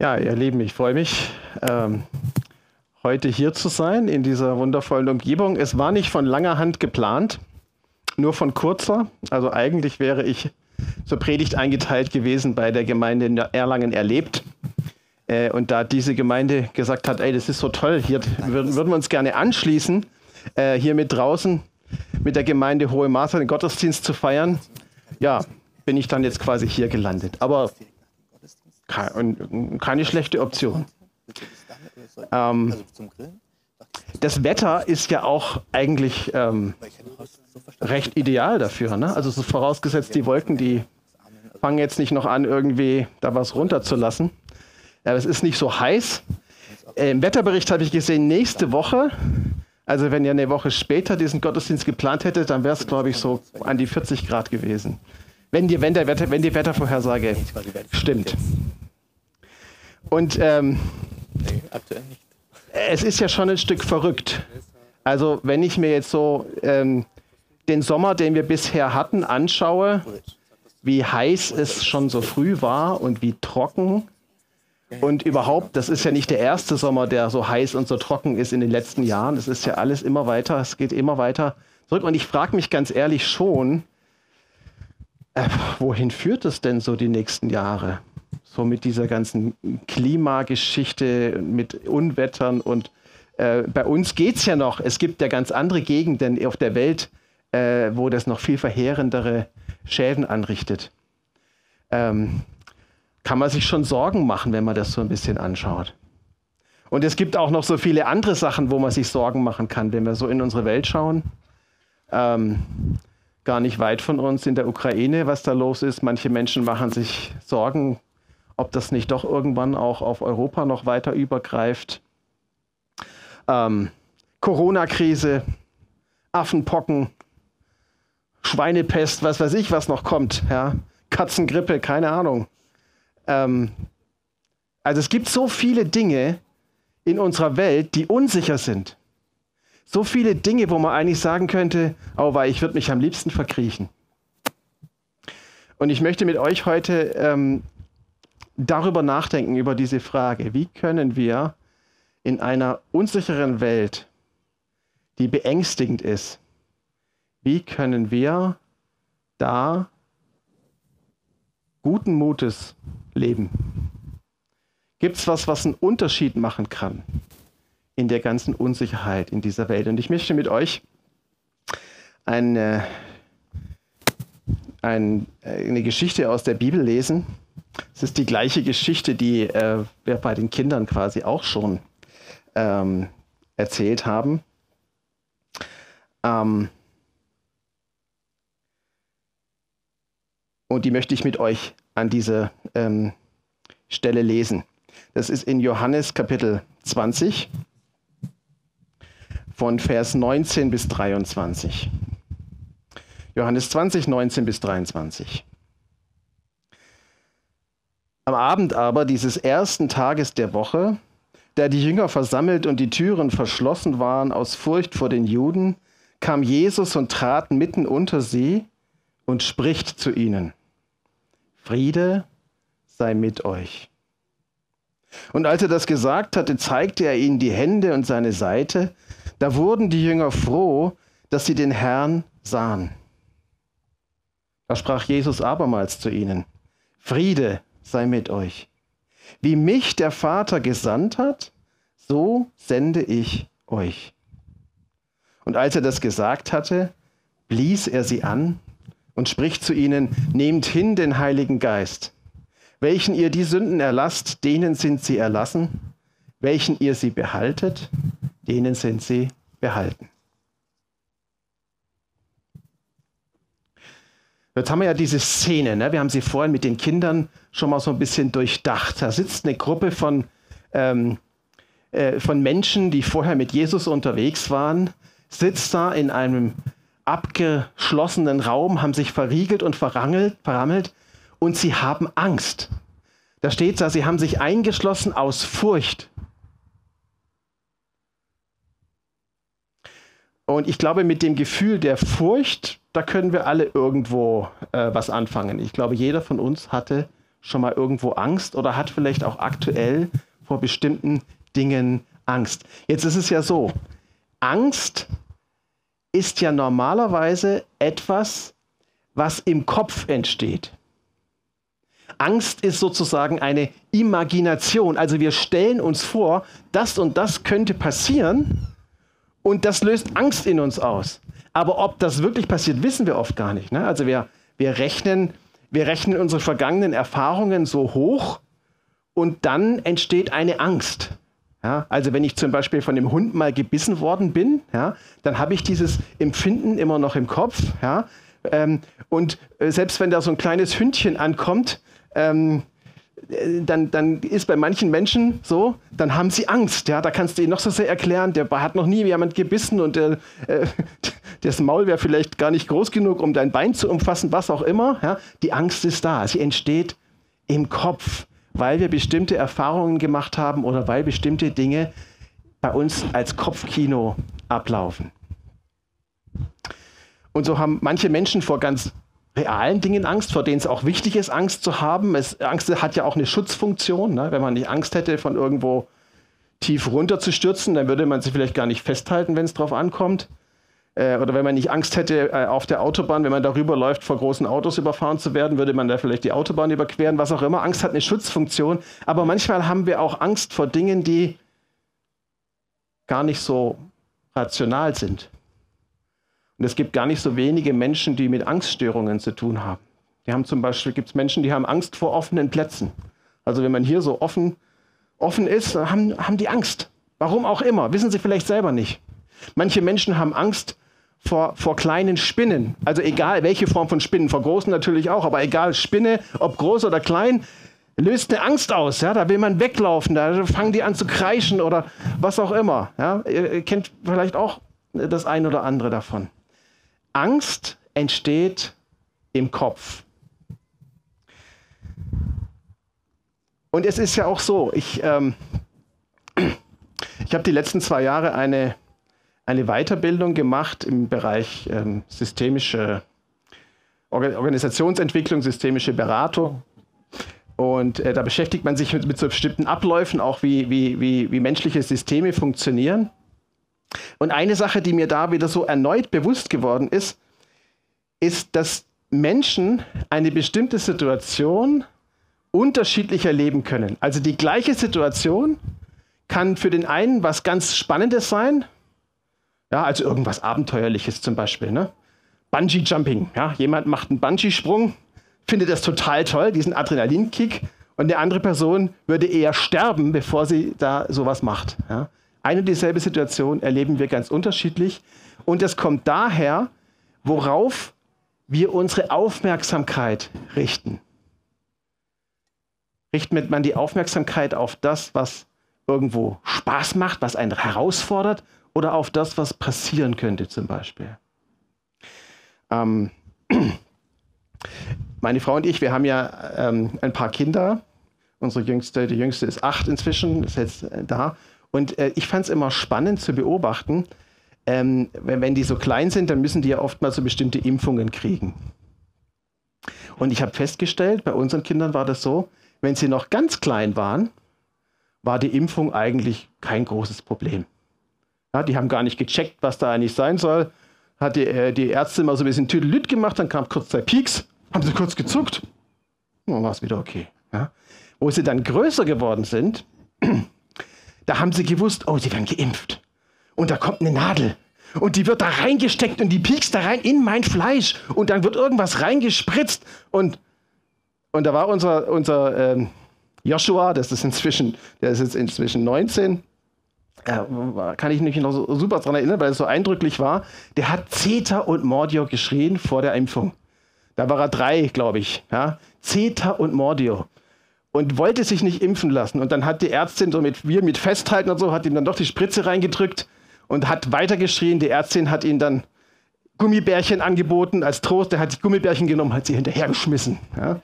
Ja, ihr Lieben, ich freue mich, ähm, heute hier zu sein in dieser wundervollen Umgebung. Es war nicht von langer Hand geplant, nur von kurzer. Also eigentlich wäre ich zur Predigt eingeteilt gewesen bei der Gemeinde in Erlangen erlebt. Äh, und da diese Gemeinde gesagt hat, ey, das ist so toll, hier würden, würden wir uns gerne anschließen, äh, hier mit draußen mit der Gemeinde Hohe Martha den Gottesdienst zu feiern, ja, bin ich dann jetzt quasi hier gelandet. Aber keine schlechte Option. Ähm, das Wetter ist ja auch eigentlich ähm, recht ideal dafür. Ne? Also so vorausgesetzt, die Wolken, die fangen jetzt nicht noch an, irgendwie da was runterzulassen. Ja, es ist nicht so heiß. Äh, Im Wetterbericht habe ich gesehen, nächste Woche, also wenn ihr eine Woche später diesen Gottesdienst geplant hättet, dann wäre es, glaube ich, so an die 40 Grad gewesen. Wenn die, wenn, der Wetter, wenn die Wettervorhersage stimmt. Und ähm, nee, aktuell nicht. Es ist ja schon ein Stück verrückt. Also wenn ich mir jetzt so ähm, den Sommer, den wir bisher hatten, anschaue, wie heiß es schon so früh war und wie trocken. Und überhaupt, das ist ja nicht der erste Sommer, der so heiß und so trocken ist in den letzten Jahren. Es ist ja alles immer weiter, es geht immer weiter zurück. Und ich frage mich ganz ehrlich schon, äh, wohin führt es denn so die nächsten Jahre? So mit dieser ganzen Klimageschichte, mit Unwettern und äh, bei uns geht es ja noch. Es gibt ja ganz andere Gegenden auf der Welt, äh, wo das noch viel verheerendere Schäden anrichtet. Ähm, kann man sich schon Sorgen machen, wenn man das so ein bisschen anschaut. Und es gibt auch noch so viele andere Sachen, wo man sich Sorgen machen kann, wenn wir so in unsere Welt schauen. Ähm, gar nicht weit von uns in der Ukraine, was da los ist. Manche Menschen machen sich Sorgen, ob das nicht doch irgendwann auch auf Europa noch weiter übergreift. Ähm, Corona-Krise, Affenpocken, Schweinepest, was weiß ich, was noch kommt. Ja? Katzengrippe, keine Ahnung. Ähm, also es gibt so viele Dinge in unserer Welt, die unsicher sind. So viele Dinge, wo man eigentlich sagen könnte, oh, weil ich würde mich am liebsten verkriechen. Und ich möchte mit euch heute ähm, darüber nachdenken, über diese Frage, wie können wir in einer unsicheren Welt, die beängstigend ist, wie können wir da guten Mutes leben? Gibt es was, was einen Unterschied machen kann? in der ganzen Unsicherheit in dieser Welt. Und ich möchte mit euch eine, eine, eine Geschichte aus der Bibel lesen. Es ist die gleiche Geschichte, die äh, wir bei den Kindern quasi auch schon ähm, erzählt haben. Ähm, und die möchte ich mit euch an dieser ähm, Stelle lesen. Das ist in Johannes Kapitel 20 von Vers 19 bis 23. Johannes 20, 19 bis 23. Am Abend aber dieses ersten Tages der Woche, da die Jünger versammelt und die Türen verschlossen waren aus Furcht vor den Juden, kam Jesus und trat mitten unter sie und spricht zu ihnen, Friede sei mit euch. Und als er das gesagt hatte, zeigte er ihnen die Hände und seine Seite. Da wurden die Jünger froh, dass sie den Herrn sahen. Da sprach Jesus abermals zu ihnen, Friede sei mit euch. Wie mich der Vater gesandt hat, so sende ich euch. Und als er das gesagt hatte, blies er sie an und spricht zu ihnen, nehmt hin den Heiligen Geist. Welchen ihr die Sünden erlasst, denen sind sie erlassen. Welchen ihr sie behaltet, denen sind sie behalten. Jetzt haben wir ja diese Szene, ne? wir haben sie vorhin mit den Kindern schon mal so ein bisschen durchdacht. Da sitzt eine Gruppe von, ähm, äh, von Menschen, die vorher mit Jesus unterwegs waren, sitzt da in einem abgeschlossenen Raum, haben sich verriegelt und verrangelt, verrammelt und sie haben Angst. Da steht da, sie haben sich eingeschlossen aus Furcht. Und ich glaube, mit dem Gefühl der Furcht, da können wir alle irgendwo äh, was anfangen. Ich glaube, jeder von uns hatte schon mal irgendwo Angst oder hat vielleicht auch aktuell vor bestimmten Dingen Angst. Jetzt ist es ja so, Angst ist ja normalerweise etwas, was im Kopf entsteht. Angst ist sozusagen eine Imagination. Also wir stellen uns vor, das und das könnte passieren und das löst Angst in uns aus. Aber ob das wirklich passiert, wissen wir oft gar nicht. Ne? Also wir, wir, rechnen, wir rechnen unsere vergangenen Erfahrungen so hoch und dann entsteht eine Angst. Ja, also wenn ich zum Beispiel von dem Hund mal gebissen worden bin, ja, dann habe ich dieses Empfinden immer noch im Kopf. Ja, ähm, und äh, selbst wenn da so ein kleines Hündchen ankommt, ähm, äh, dann, dann ist bei manchen Menschen so, dann haben sie Angst. Ja, da kannst du ihnen noch so sehr erklären, der hat noch nie jemand gebissen und der, äh, das Maul wäre vielleicht gar nicht groß genug, um dein Bein zu umfassen, was auch immer. Ja, die Angst ist da. Sie entsteht im Kopf weil wir bestimmte Erfahrungen gemacht haben oder weil bestimmte Dinge bei uns als Kopfkino ablaufen. Und so haben manche Menschen vor ganz realen Dingen Angst, vor denen es auch wichtig ist, Angst zu haben. Es, Angst hat ja auch eine Schutzfunktion. Ne? Wenn man nicht Angst hätte, von irgendwo tief runter zu stürzen, dann würde man sie vielleicht gar nicht festhalten, wenn es drauf ankommt. Äh, oder wenn man nicht Angst hätte, äh, auf der Autobahn, wenn man darüber läuft, vor großen Autos überfahren zu werden, würde man da vielleicht die Autobahn überqueren, was auch immer. Angst hat eine Schutzfunktion. Aber manchmal haben wir auch Angst vor Dingen, die gar nicht so rational sind. Und es gibt gar nicht so wenige Menschen, die mit Angststörungen zu tun haben. Die haben zum Beispiel, gibt es Menschen, die haben Angst vor offenen Plätzen. Also wenn man hier so offen, offen ist, haben, haben die Angst. Warum auch immer, wissen sie vielleicht selber nicht. Manche Menschen haben Angst vor, vor kleinen Spinnen. Also egal welche Form von Spinnen, vor großen natürlich auch, aber egal, Spinne, ob groß oder klein, löst eine Angst aus. Ja? Da will man weglaufen, da fangen die an zu kreischen oder was auch immer. Ja? Ihr kennt vielleicht auch das ein oder andere davon. Angst entsteht im Kopf. Und es ist ja auch so, ich, ähm, ich habe die letzten zwei Jahre eine eine Weiterbildung gemacht im Bereich ähm, systemische Organisationsentwicklung, systemische Beratung. Und äh, da beschäftigt man sich mit, mit, so bestimmten Abläufen, auch wie, wie, wie, wie menschliche Systeme funktionieren. Und eine Sache, die mir da wieder so erneut bewusst geworden ist, ist, dass Menschen eine bestimmte Situation unterschiedlich erleben können. Also die gleiche Situation kann für den einen was ganz Spannendes sein, ja, also irgendwas Abenteuerliches zum Beispiel. Ne? Bungee Jumping. Ja? Jemand macht einen Bungee-Sprung, findet das total toll, diesen Adrenalinkick. Und eine andere Person würde eher sterben, bevor sie da sowas macht. Ja? Eine und dieselbe Situation erleben wir ganz unterschiedlich. Und das kommt daher, worauf wir unsere Aufmerksamkeit richten. Richtet man die Aufmerksamkeit auf das, was irgendwo Spaß macht, was einen herausfordert, oder auf das, was passieren könnte zum Beispiel. Ähm, meine Frau und ich, wir haben ja ähm, ein paar Kinder. Unsere jüngste, die jüngste ist acht inzwischen, ist jetzt äh, da. Und äh, ich fand es immer spannend zu beobachten, ähm, wenn, wenn die so klein sind, dann müssen die ja oft mal so bestimmte Impfungen kriegen. Und ich habe festgestellt, bei unseren Kindern war das so, wenn sie noch ganz klein waren, war die Impfung eigentlich kein großes Problem. Ja, die haben gar nicht gecheckt, was da eigentlich sein soll. Hat die, äh, die Ärztin mal so ein bisschen Tüdelüt gemacht, dann kam kurz zwei Peaks, haben sie kurz gezuckt, dann war es wieder okay. Ja. Wo sie dann größer geworden sind, da haben sie gewusst, oh, sie werden geimpft. Und da kommt eine Nadel. Und die wird da reingesteckt und die piekst da rein in mein Fleisch. Und dann wird irgendwas reingespritzt. Und, und da war unser, unser ähm, Joshua, das ist inzwischen, der ist jetzt inzwischen 19, äh, kann ich mich noch so, super daran erinnern, weil es so eindrücklich war, der hat Zeta und Mordio geschrien vor der Impfung. Da war er drei, glaube ich. Ja? Zeta und Mordio. Und wollte sich nicht impfen lassen. Und dann hat die Ärztin so mit, wir mit Festhalten und so, hat ihm dann doch die Spritze reingedrückt und hat weitergeschrien. Die Ärztin hat ihm dann Gummibärchen angeboten als Trost. Der hat die Gummibärchen genommen, hat sie hinterhergeschmissen. Ja?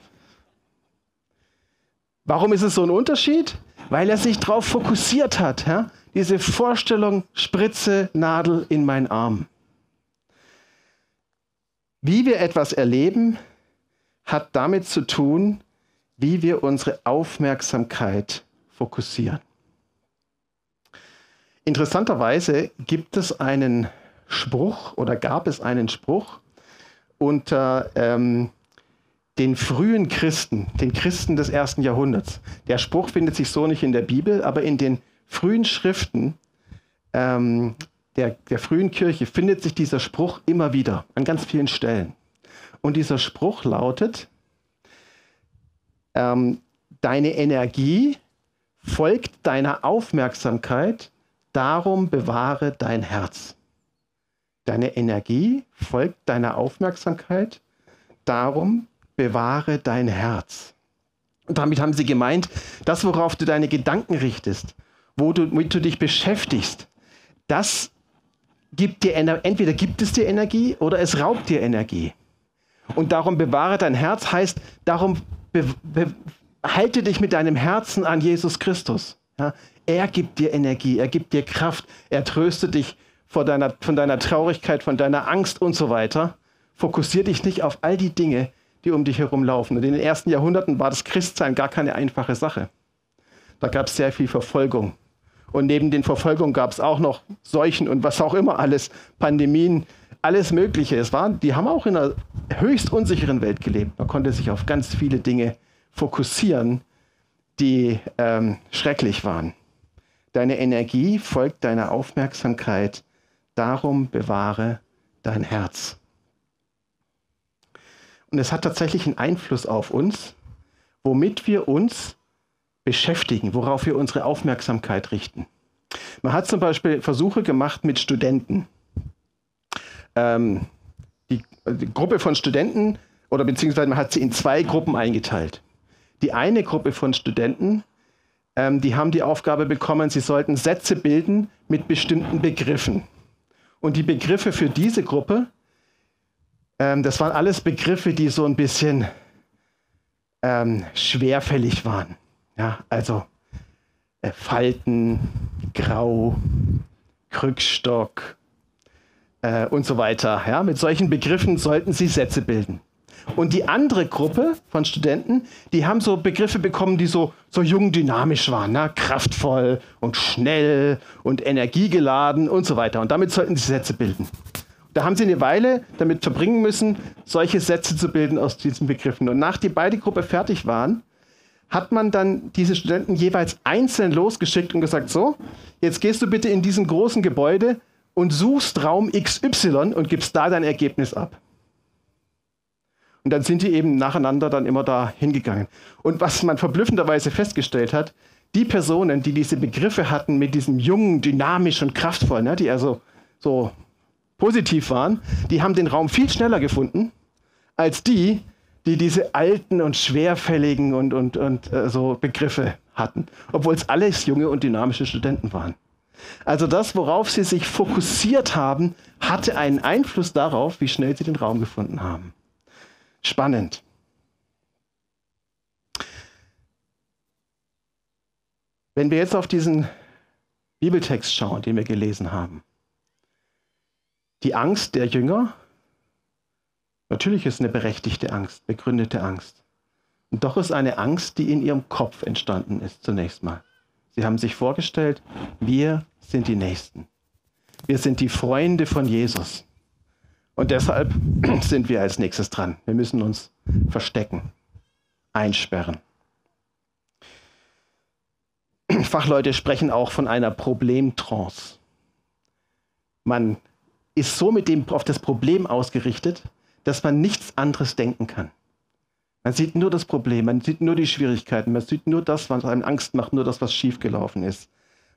Warum ist es so ein Unterschied? Weil er sich darauf fokussiert hat. Ja? diese Vorstellung, Spritze, Nadel in meinen Arm. Wie wir etwas erleben, hat damit zu tun, wie wir unsere Aufmerksamkeit fokussieren. Interessanterweise gibt es einen Spruch oder gab es einen Spruch unter ähm, den frühen Christen, den Christen des ersten Jahrhunderts. Der Spruch findet sich so nicht in der Bibel, aber in den frühen Schriften ähm, der, der frühen Kirche findet sich dieser Spruch immer wieder an ganz vielen Stellen. Und dieser Spruch lautet, ähm, deine Energie folgt deiner Aufmerksamkeit, darum bewahre dein Herz. Deine Energie folgt deiner Aufmerksamkeit, darum bewahre dein Herz. Und damit haben sie gemeint, das, worauf du deine Gedanken richtest, womit du dich beschäftigst, das gibt dir entweder gibt es dir Energie oder es raubt dir Energie. Und darum bewahre dein Herz heißt, darum halte dich mit deinem Herzen an Jesus Christus. Ja? Er gibt dir Energie, er gibt dir Kraft, er tröstet dich vor deiner, von deiner Traurigkeit, von deiner Angst und so weiter. Fokussier dich nicht auf all die Dinge, die um dich herum laufen. Und in den ersten Jahrhunderten war das Christsein gar keine einfache Sache. Da gab es sehr viel Verfolgung. Und neben den Verfolgungen gab es auch noch Seuchen und was auch immer alles, Pandemien, alles Mögliche. Es war, die haben auch in einer höchst unsicheren Welt gelebt. Man konnte sich auf ganz viele Dinge fokussieren, die ähm, schrecklich waren. Deine Energie folgt deiner Aufmerksamkeit. Darum bewahre dein Herz. Und es hat tatsächlich einen Einfluss auf uns, womit wir uns beschäftigen, worauf wir unsere Aufmerksamkeit richten. Man hat zum Beispiel Versuche gemacht mit Studenten. Ähm, die, die Gruppe von Studenten, oder beziehungsweise man hat sie in zwei Gruppen eingeteilt. Die eine Gruppe von Studenten, ähm, die haben die Aufgabe bekommen, sie sollten Sätze bilden mit bestimmten Begriffen. Und die Begriffe für diese Gruppe ähm, das waren alles Begriffe, die so ein bisschen ähm, schwerfällig waren. Ja, also äh, Falten, Grau, Krückstock äh, und so weiter. Ja, mit solchen Begriffen sollten sie Sätze bilden. Und die andere Gruppe von Studenten, die haben so Begriffe bekommen, die so, so jung dynamisch waren, ne? kraftvoll und schnell und energiegeladen und so weiter. Und damit sollten sie Sätze bilden. Da haben sie eine Weile damit verbringen müssen, solche Sätze zu bilden aus diesen Begriffen. Und nachdem beide Gruppen fertig waren, hat man dann diese Studenten jeweils einzeln losgeschickt und gesagt, so, jetzt gehst du bitte in diesem großen Gebäude und suchst Raum XY und gibst da dein Ergebnis ab. Und dann sind die eben nacheinander dann immer da hingegangen. Und was man verblüffenderweise festgestellt hat, die Personen, die diese Begriffe hatten mit diesem jungen, dynamisch und kraftvoll, ne, die also so positiv waren, die haben den Raum viel schneller gefunden als die, die diese alten und schwerfälligen und, und, und äh, so Begriffe hatten, obwohl es alles junge und dynamische Studenten waren. Also das, worauf sie sich fokussiert haben, hatte einen Einfluss darauf, wie schnell sie den Raum gefunden haben. Spannend. Wenn wir jetzt auf diesen Bibeltext schauen, den wir gelesen haben, die Angst der Jünger, natürlich ist eine berechtigte Angst, begründete Angst. Und doch ist eine Angst, die in ihrem Kopf entstanden ist zunächst mal. Sie haben sich vorgestellt, wir sind die Nächsten. Wir sind die Freunde von Jesus. Und deshalb sind wir als nächstes dran. Wir müssen uns verstecken, einsperren. Fachleute sprechen auch von einer Problemtrance. Man ist so mit dem auf das Problem ausgerichtet, dass man nichts anderes denken kann. Man sieht nur das Problem, man sieht nur die Schwierigkeiten, man sieht nur das, was einem Angst macht, nur das, was schiefgelaufen ist.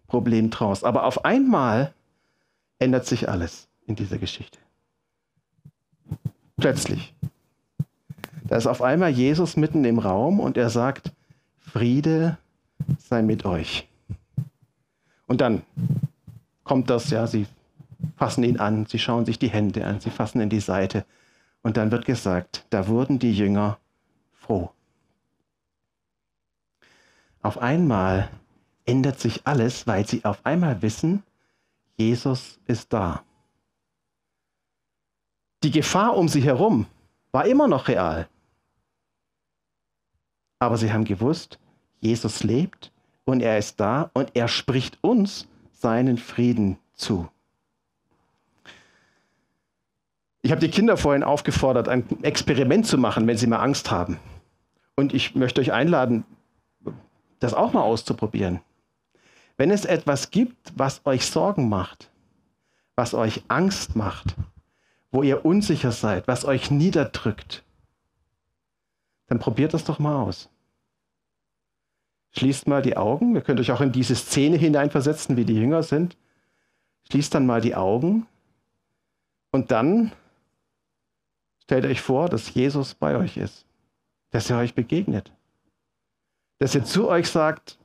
Problem draus. Aber auf einmal ändert sich alles in dieser Geschichte. Plötzlich. Da ist auf einmal Jesus mitten im Raum und er sagt, Friede sei mit euch. Und dann kommt das, ja, sie fassen ihn an, sie schauen sich die Hände an, sie fassen in die Seite. Und dann wird gesagt, da wurden die Jünger froh. Auf einmal ändert sich alles, weil sie auf einmal wissen, Jesus ist da. Die Gefahr um sie herum war immer noch real. Aber sie haben gewusst, Jesus lebt und er ist da und er spricht uns seinen Frieden zu. Ich habe die Kinder vorhin aufgefordert, ein Experiment zu machen, wenn sie mal Angst haben. Und ich möchte euch einladen, das auch mal auszuprobieren. Wenn es etwas gibt, was euch Sorgen macht, was euch Angst macht, wo ihr unsicher seid, was euch niederdrückt, dann probiert das doch mal aus. Schließt mal die Augen. Ihr könnt euch auch in diese Szene hineinversetzen, wie die Jünger sind. Schließt dann mal die Augen und dann stellt euch vor, dass Jesus bei euch ist, dass er euch begegnet, dass er zu euch sagt,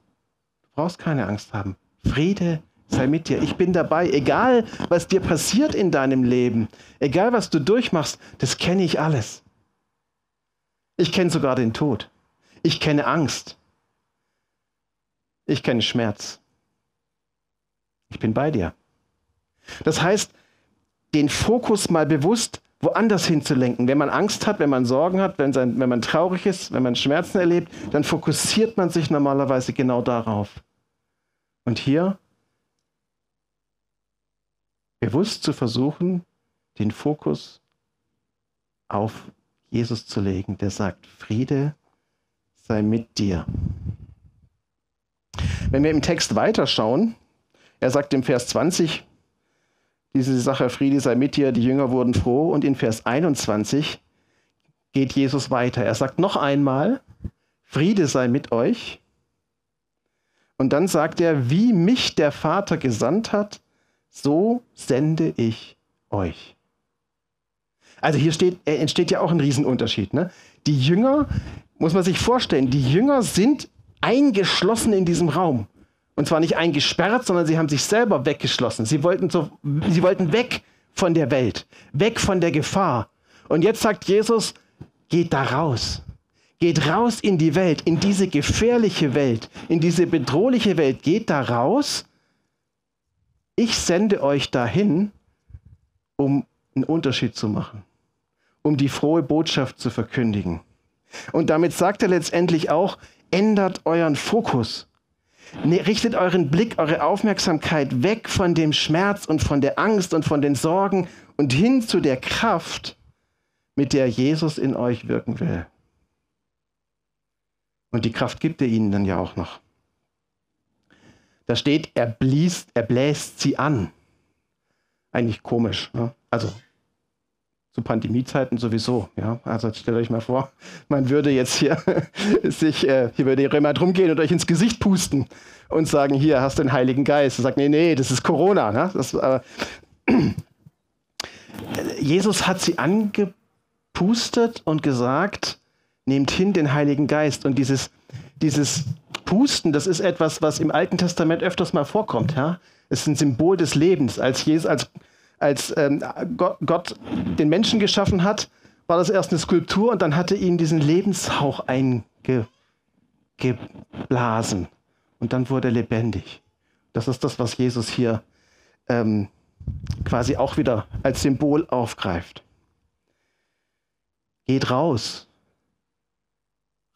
du brauchst keine Angst haben. Friede sei mit dir. Ich bin dabei. Egal, was dir passiert in deinem Leben, egal, was du durchmachst, das kenne ich alles. Ich kenne sogar den Tod. Ich kenne Angst. Ich kenne Schmerz. Ich bin bei dir. Das heißt, den Fokus mal bewusst woanders hinzulenken. Wenn man Angst hat, wenn man Sorgen hat, wenn, sein, wenn man traurig ist, wenn man Schmerzen erlebt, dann fokussiert man sich normalerweise genau darauf. Und hier bewusst zu versuchen, den Fokus auf Jesus zu legen, der sagt, Friede sei mit dir. Wenn wir im Text weiterschauen, er sagt im Vers 20, diese Sache, Friede sei mit dir, die Jünger wurden froh. Und in Vers 21 geht Jesus weiter. Er sagt noch einmal, Friede sei mit euch. Und dann sagt er, wie mich der Vater gesandt hat, so sende ich euch. Also hier steht, entsteht ja auch ein Riesenunterschied. Ne? Die Jünger, muss man sich vorstellen, die Jünger sind eingeschlossen in diesem Raum. Und zwar nicht eingesperrt, sondern sie haben sich selber weggeschlossen. Sie wollten, so, sie wollten weg von der Welt, weg von der Gefahr. Und jetzt sagt Jesus, geht da raus. Geht raus in die Welt, in diese gefährliche Welt, in diese bedrohliche Welt. Geht da raus. Ich sende euch dahin, um einen Unterschied zu machen, um die frohe Botschaft zu verkündigen. Und damit sagt er letztendlich auch, ändert euren Fokus. Ne, richtet euren Blick, eure Aufmerksamkeit weg von dem Schmerz und von der Angst und von den Sorgen und hin zu der Kraft, mit der Jesus in euch wirken will. Und die Kraft gibt er ihnen dann ja auch noch. Da steht, er, blies, er bläst sie an. Eigentlich komisch. Ne? Also zu Pandemiezeiten sowieso. Ja? Also stellt euch mal vor, man würde jetzt hier sich, äh, hier würde jemand rumgehen und euch ins Gesicht pusten und sagen, hier hast du den Heiligen Geist. Und sagt, nee, nee, das ist Corona. Ne? Das, äh, Jesus hat sie angepustet und gesagt, nehmt hin den Heiligen Geist. Und dieses, dieses Pusten, das ist etwas, was im Alten Testament öfters mal vorkommt. Ja? Es ist ein Symbol des Lebens. Als, Jesus, als als ähm, Gott, den Menschen geschaffen hat, war das erst eine Skulptur und dann hatte ihn diesen Lebenshauch eingeblasen. Und dann wurde er lebendig. Das ist das, was Jesus hier ähm, quasi auch wieder als Symbol aufgreift. Geht raus.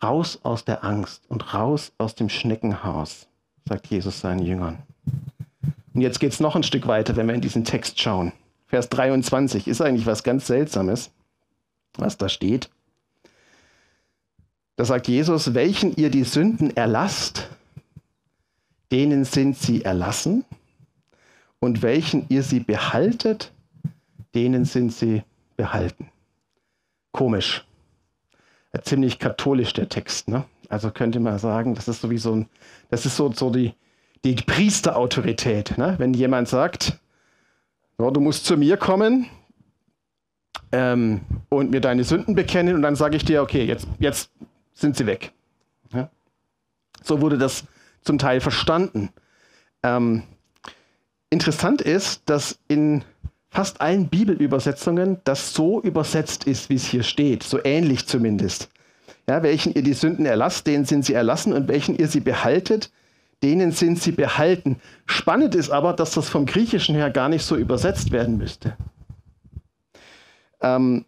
Raus aus der Angst und raus aus dem Schneckenhaus, sagt Jesus seinen Jüngern. Und jetzt geht es noch ein Stück weiter, wenn wir in diesen Text schauen. Vers 23 ist eigentlich was ganz Seltsames, was da steht. Da sagt Jesus, welchen ihr die Sünden erlasst, denen sind sie erlassen. Und welchen ihr sie behaltet, denen sind sie behalten. Komisch. Ziemlich katholisch der Text. Ne? Also könnte man sagen, das ist sowieso ein, das ist so, so die, die Priesterautorität. Ne? Wenn jemand sagt, so, du musst zu mir kommen ähm, und mir deine Sünden bekennen und dann sage ich dir, okay, jetzt, jetzt sind sie weg. Ja? So wurde das zum Teil verstanden. Ähm, interessant ist, dass in fast allen Bibelübersetzungen das so übersetzt ist, wie es hier steht, so ähnlich zumindest. Ja, welchen ihr die Sünden erlasst, denen sind sie erlassen und welchen ihr sie behaltet, denen sind sie behalten. Spannend ist aber, dass das vom Griechischen her gar nicht so übersetzt werden müsste. Ähm,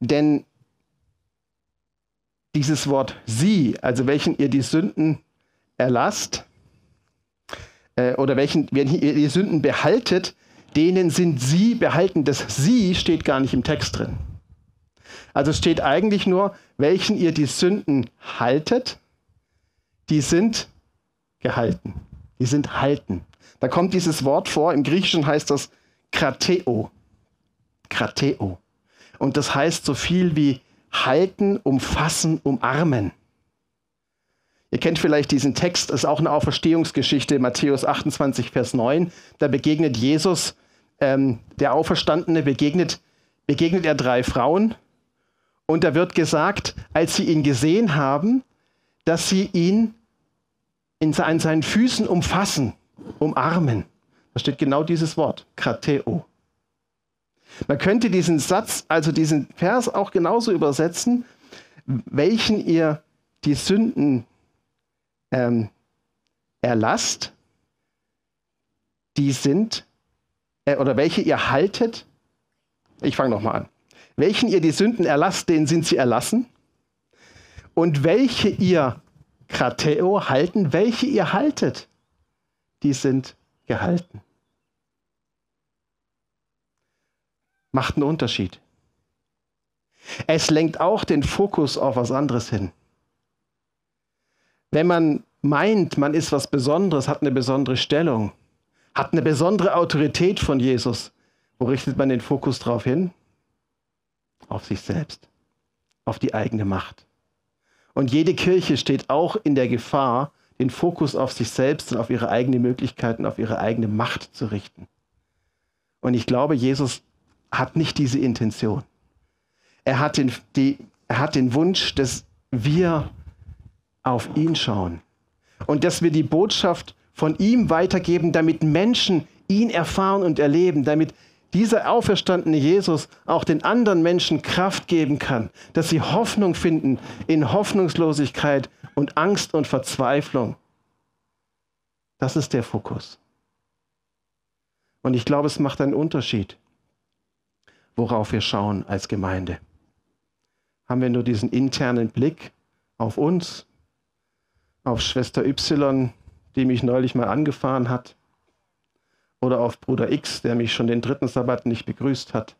denn dieses Wort sie, also welchen ihr die Sünden erlasst, äh, oder welchen, wenn ihr die Sünden behaltet, denen sind sie behalten. Das sie steht gar nicht im Text drin. Also steht eigentlich nur, welchen ihr die Sünden haltet, die sind gehalten. Die sind halten. Da kommt dieses Wort vor, im Griechischen heißt das Krateo. Krateo. Und das heißt so viel wie halten, umfassen, umarmen. Ihr kennt vielleicht diesen Text, ist auch eine Auferstehungsgeschichte, Matthäus 28, Vers 9. Da begegnet Jesus, ähm, der Auferstandene, begegnet, begegnet er drei Frauen. Und da wird gesagt, als sie ihn gesehen haben, dass sie ihn in, an seinen Füßen umfassen, umarmen. Da steht genau dieses Wort, Krateo. Man könnte diesen Satz, also diesen Vers auch genauso übersetzen, welchen ihr die Sünden ähm, erlasst, die sind, äh, oder welche ihr haltet, ich fange nochmal an, welchen ihr die Sünden erlasst, denen sind sie erlassen, und welche ihr Krateo halten, welche ihr haltet, die sind gehalten. Macht einen Unterschied. Es lenkt auch den Fokus auf was anderes hin. Wenn man meint, man ist was Besonderes, hat eine besondere Stellung, hat eine besondere Autorität von Jesus, wo richtet man den Fokus drauf hin? Auf sich selbst, auf die eigene Macht. Und jede Kirche steht auch in der Gefahr, den Fokus auf sich selbst und auf ihre eigenen Möglichkeiten, auf ihre eigene Macht zu richten. Und ich glaube, Jesus hat nicht diese Intention. Er hat den, die, er hat den Wunsch, dass wir auf ihn schauen und dass wir die Botschaft von ihm weitergeben, damit Menschen ihn erfahren und erleben, damit dieser auferstandene Jesus auch den anderen Menschen Kraft geben kann, dass sie Hoffnung finden in Hoffnungslosigkeit und Angst und Verzweiflung. Das ist der Fokus. Und ich glaube, es macht einen Unterschied, worauf wir schauen als Gemeinde. Haben wir nur diesen internen Blick auf uns, auf Schwester Y, die mich neulich mal angefahren hat, oder auf Bruder X, der mich schon den dritten Sabbat nicht begrüßt hat,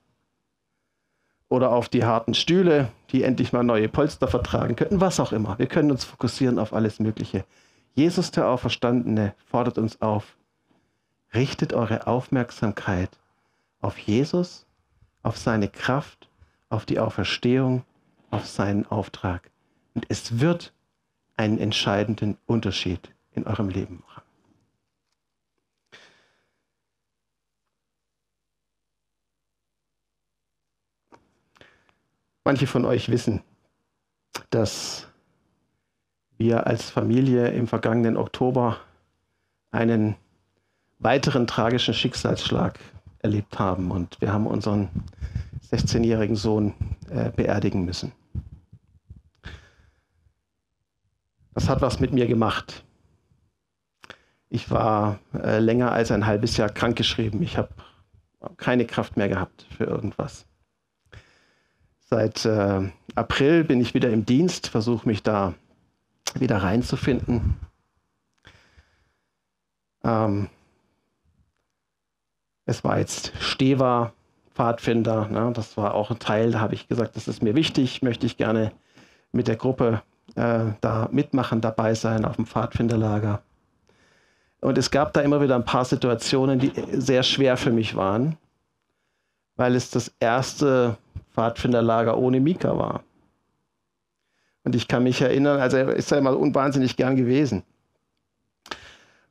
oder auf die harten Stühle, die endlich mal neue Polster vertragen könnten, was auch immer. Wir können uns fokussieren auf alles Mögliche. Jesus, der Auferstandene, fordert uns auf, richtet eure Aufmerksamkeit auf Jesus, auf seine Kraft, auf die Auferstehung, auf seinen Auftrag. Und es wird einen entscheidenden Unterschied in eurem Leben machen. Manche von euch wissen, dass wir als Familie im vergangenen Oktober einen weiteren tragischen Schicksalsschlag erlebt haben und wir haben unseren 16-jährigen Sohn äh, beerdigen müssen. Das hat was mit mir gemacht. Ich war äh, länger als ein halbes Jahr krankgeschrieben. Ich habe keine Kraft mehr gehabt für irgendwas. Seit äh, April bin ich wieder im Dienst, versuche mich da wieder reinzufinden. Ähm, es war jetzt Steva, Pfadfinder, ne? das war auch ein Teil, da habe ich gesagt, das ist mir wichtig, möchte ich gerne mit der Gruppe äh, da mitmachen, dabei sein auf dem Pfadfinderlager. Und es gab da immer wieder ein paar Situationen, die sehr schwer für mich waren, weil es das erste Pfadfinderlager ohne Mika war. Und ich kann mich erinnern, also er ist ja immer unwahnsinnig gern gewesen.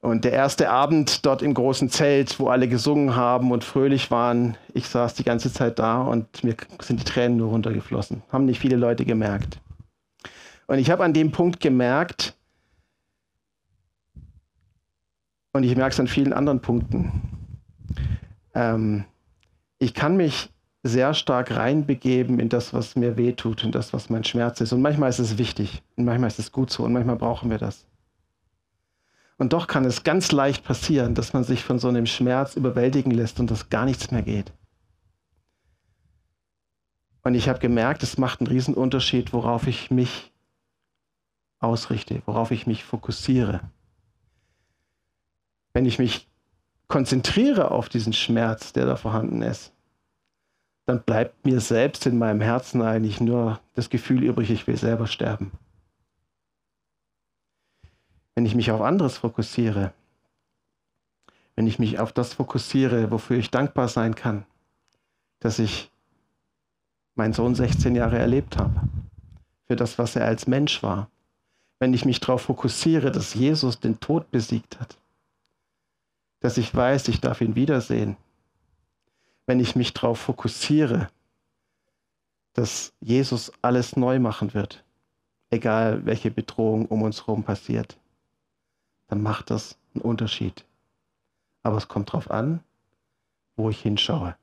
Und der erste Abend dort im großen Zelt, wo alle gesungen haben und fröhlich waren, ich saß die ganze Zeit da und mir sind die Tränen nur runtergeflossen. Haben nicht viele Leute gemerkt. Und ich habe an dem Punkt gemerkt, und ich merke es an vielen anderen Punkten, ähm, ich kann mich sehr stark reinbegeben in das, was mir wehtut, in das, was mein Schmerz ist. Und manchmal ist es wichtig und manchmal ist es gut so und manchmal brauchen wir das. Und doch kann es ganz leicht passieren, dass man sich von so einem Schmerz überwältigen lässt und dass gar nichts mehr geht. Und ich habe gemerkt, es macht einen Riesenunterschied, worauf ich mich ausrichte, worauf ich mich fokussiere. Wenn ich mich konzentriere auf diesen Schmerz, der da vorhanden ist, dann bleibt mir selbst in meinem Herzen eigentlich nur das Gefühl übrig, ich will selber sterben. Wenn ich mich auf anderes fokussiere, wenn ich mich auf das fokussiere, wofür ich dankbar sein kann, dass ich meinen Sohn 16 Jahre erlebt habe, für das, was er als Mensch war, wenn ich mich darauf fokussiere, dass Jesus den Tod besiegt hat, dass ich weiß, ich darf ihn wiedersehen, wenn ich mich darauf fokussiere, dass Jesus alles neu machen wird, egal welche Bedrohung um uns herum passiert, dann macht das einen Unterschied. Aber es kommt darauf an, wo ich hinschaue.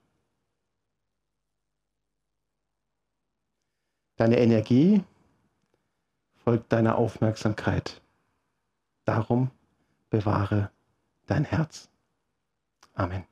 Deine Energie folgt deiner Aufmerksamkeit. Darum bewahre dein Herz. Amen.